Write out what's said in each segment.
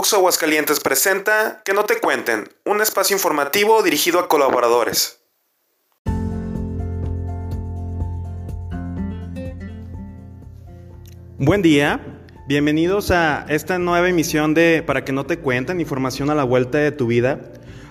Oxo Aguascalientes presenta Que no te cuenten, un espacio informativo dirigido a colaboradores. Buen día, bienvenidos a esta nueva emisión de Para que no te cuenten, información a la vuelta de tu vida.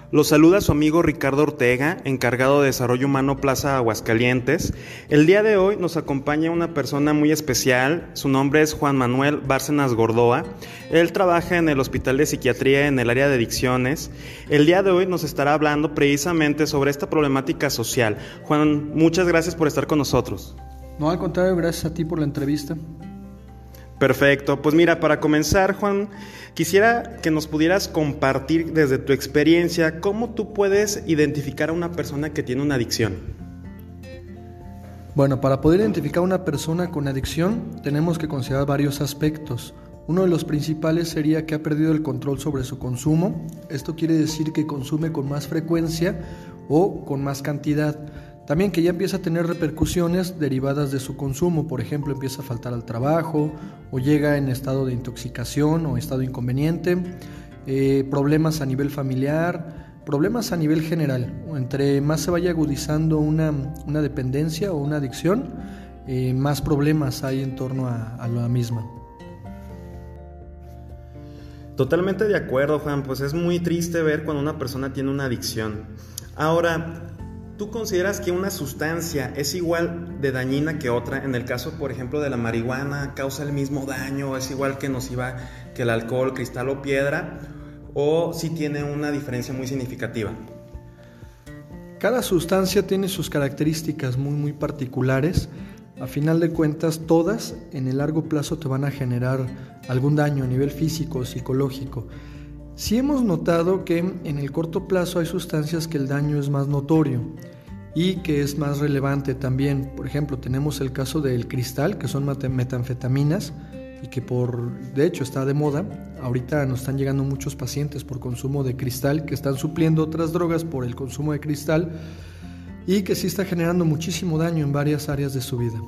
Los saluda su amigo Ricardo Ortega, encargado de Desarrollo Humano Plaza Aguascalientes. El día de hoy nos acompaña una persona muy especial, su nombre es Juan Manuel Bárcenas Gordoa. Él trabaja en el Hospital de Psiquiatría en el área de adicciones. El día de hoy nos estará hablando precisamente sobre esta problemática social. Juan, muchas gracias por estar con nosotros. No, al contrario, gracias a ti por la entrevista. Perfecto, pues mira, para comenzar, Juan, quisiera que nos pudieras compartir desde tu experiencia cómo tú puedes identificar a una persona que tiene una adicción. Bueno, para poder identificar a una persona con adicción tenemos que considerar varios aspectos. Uno de los principales sería que ha perdido el control sobre su consumo. Esto quiere decir que consume con más frecuencia o con más cantidad. También que ya empieza a tener repercusiones derivadas de su consumo, por ejemplo, empieza a faltar al trabajo o llega en estado de intoxicación o estado inconveniente, eh, problemas a nivel familiar, problemas a nivel general. Entre más se vaya agudizando una, dependencia o una adicción, eh, más problemas hay en torno a, a la misma. Totalmente de acuerdo, Juan, pues es muy triste ver cuando una persona tiene una adicción. Ahora, ¿Tú consideras que una sustancia es igual de dañina que otra? En el caso, por ejemplo, de la marihuana, ¿causa el mismo daño? ¿Es igual que nociva que el alcohol, cristal o piedra? ¿O si tiene una diferencia muy significativa? Cada sustancia tiene sus características muy, muy particulares. A final de cuentas, todas en el largo plazo te van a generar algún daño a nivel físico o Sí hemos notado que en el corto plazo hay sustancias que el daño es más notorio y que es más relevante también. Por ejemplo, tenemos el caso del cristal, que son metanfetaminas y que por, de hecho, está de moda. Ahorita nos están llegando muchos pacientes por consumo de cristal que están supliendo otras drogas por el consumo de cristal y que sí está generando muchísimo daño en varias áreas de su vida.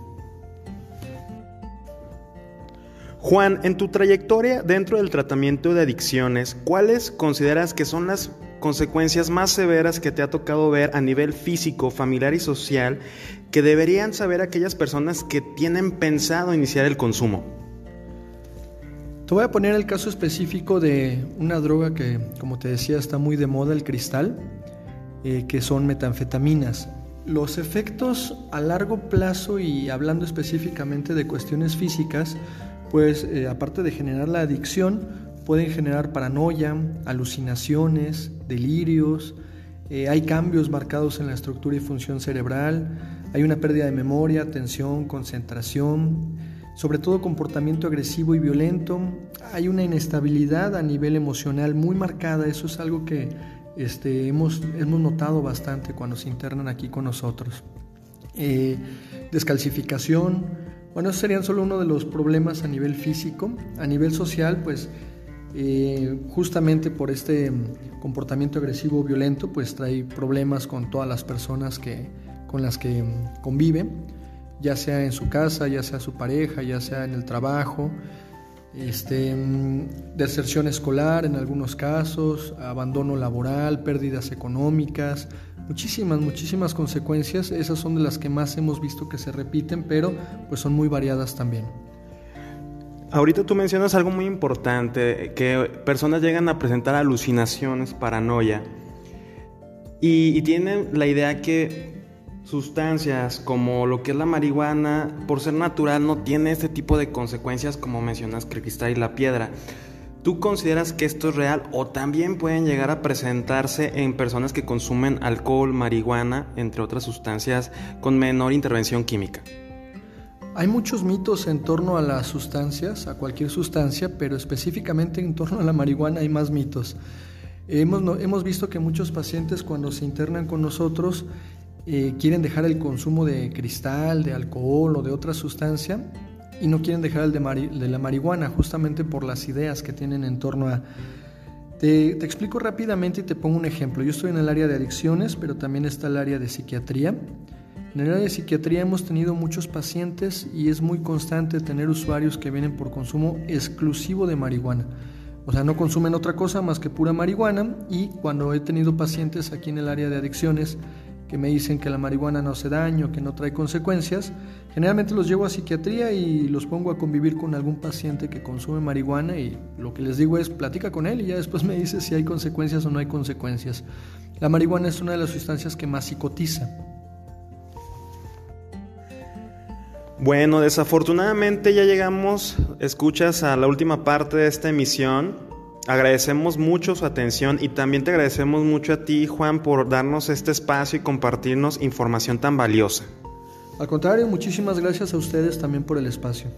Juan, en tu trayectoria dentro del tratamiento de adicciones, ¿cuáles consideras que son las consecuencias más severas que te ha tocado ver a nivel físico, familiar y social que deberían saber aquellas personas que tienen pensado iniciar el consumo? Te voy a poner el caso específico de una droga que, como te decía, está muy de moda, el cristal, eh, que son metanfetaminas. Los efectos a largo plazo y hablando específicamente de cuestiones físicas, pues eh, aparte de generar la adicción, pueden generar paranoia, alucinaciones, delirios, eh, hay cambios marcados en la estructura y función cerebral, hay una pérdida de memoria, atención, concentración, sobre todo comportamiento agresivo y violento, hay una inestabilidad a nivel emocional muy marcada, eso es algo que este, hemos, hemos notado bastante cuando se internan aquí con nosotros. Eh, descalcificación, bueno, serían solo uno de los problemas a nivel físico. A nivel social, pues eh, justamente por este comportamiento agresivo violento, pues trae problemas con todas las personas que, con las que convive, ya sea en su casa, ya sea su pareja, ya sea en el trabajo, este, deserción escolar en algunos casos, abandono laboral, pérdidas económicas, muchísimas, muchísimas consecuencias. Esas son de las que más hemos visto que se repiten, pero pues son muy variadas también. Ahorita tú mencionas algo muy importante, que personas llegan a presentar alucinaciones, paranoia, y, y tienen la idea que sustancias como lo que es la marihuana, por ser natural, no tiene este tipo de consecuencias como mencionas que cristal y la piedra. ¿Tú consideras que esto es real o también pueden llegar a presentarse en personas que consumen alcohol, marihuana, entre otras sustancias con menor intervención química? Hay muchos mitos en torno a las sustancias, a cualquier sustancia, pero específicamente en torno a la marihuana hay más mitos. Hemos, hemos visto que muchos pacientes cuando se internan con nosotros eh, quieren dejar el consumo de cristal, de alcohol o de otra sustancia y no quieren dejar el de, la marihuana justamente por las ideas que tienen en torno a... Te, te, explico rápidamente y te pongo un ejemplo. Yo estoy en el área de adicciones, pero también está el área de psiquiatría. En el área de psiquiatría hemos tenido muchos pacientes y es muy constante tener usuarios que vienen por consumo exclusivo de marihuana. o sea, no consumen otra cosa más que pura marihuana y cuando he tenido pacientes aquí en el área de adicciones que me dicen que la marihuana no hace daño, que no trae consecuencias, generalmente los llevo a psiquiatría y los pongo a convivir con algún paciente que consume marihuana y lo que les digo es platica con él y ya después me dice si hay consecuencias o no hay consecuencias. La marihuana es una de las sustancias que más psicotiza. Bueno, desafortunadamente ya llegamos, escuchas a la última parte de esta emisión. Agradecemos mucho su atención y también te agradecemos mucho a ti, Juan, por darnos este espacio y compartirnos información tan valiosa. Al contrario, muchísimas gracias a ustedes también por el espacio.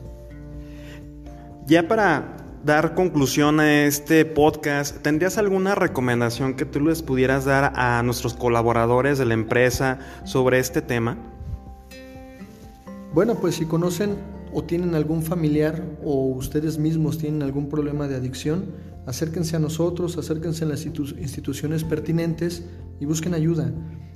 Ya para dar conclusión a este podcast, ¿tendrías alguna recomendación que tú les pudieras dar a nuestros colaboradores de la empresa sobre este tema? Bueno, pues si conocen o tienen algún familiar o ustedes mismos tienen algún problema de adicción, acérquense a nosotros, acérquense a las instituciones pertinentes y busquen ayuda.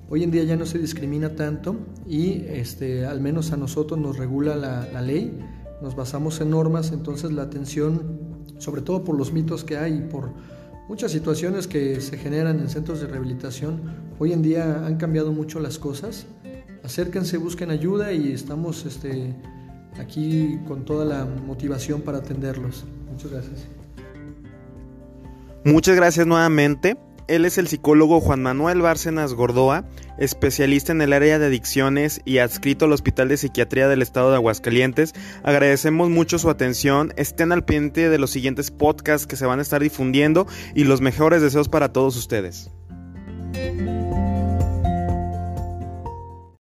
Hoy en día ya no se discrimina tanto y este, al menos a nosotros nos regula la, la ley, nos basamos en normas, entonces la atención, sobre todo por los mitos que hay y por muchas situaciones que se generan en centros de rehabilitación, hoy en día han cambiado mucho las cosas acérquense, busquen ayuda y estamos este, aquí con toda la motivación para atenderlos. Muchas gracias. Muchas gracias nuevamente. Él es el psicólogo Juan Manuel Bárcenas Gordoa, especialista en el área de adicciones y adscrito al Hospital de Psiquiatría del Estado de Aguascalientes. Agradecemos mucho su atención. Estén al pendiente de los siguientes podcasts que se van a estar difundiendo y los mejores deseos para todos ustedes.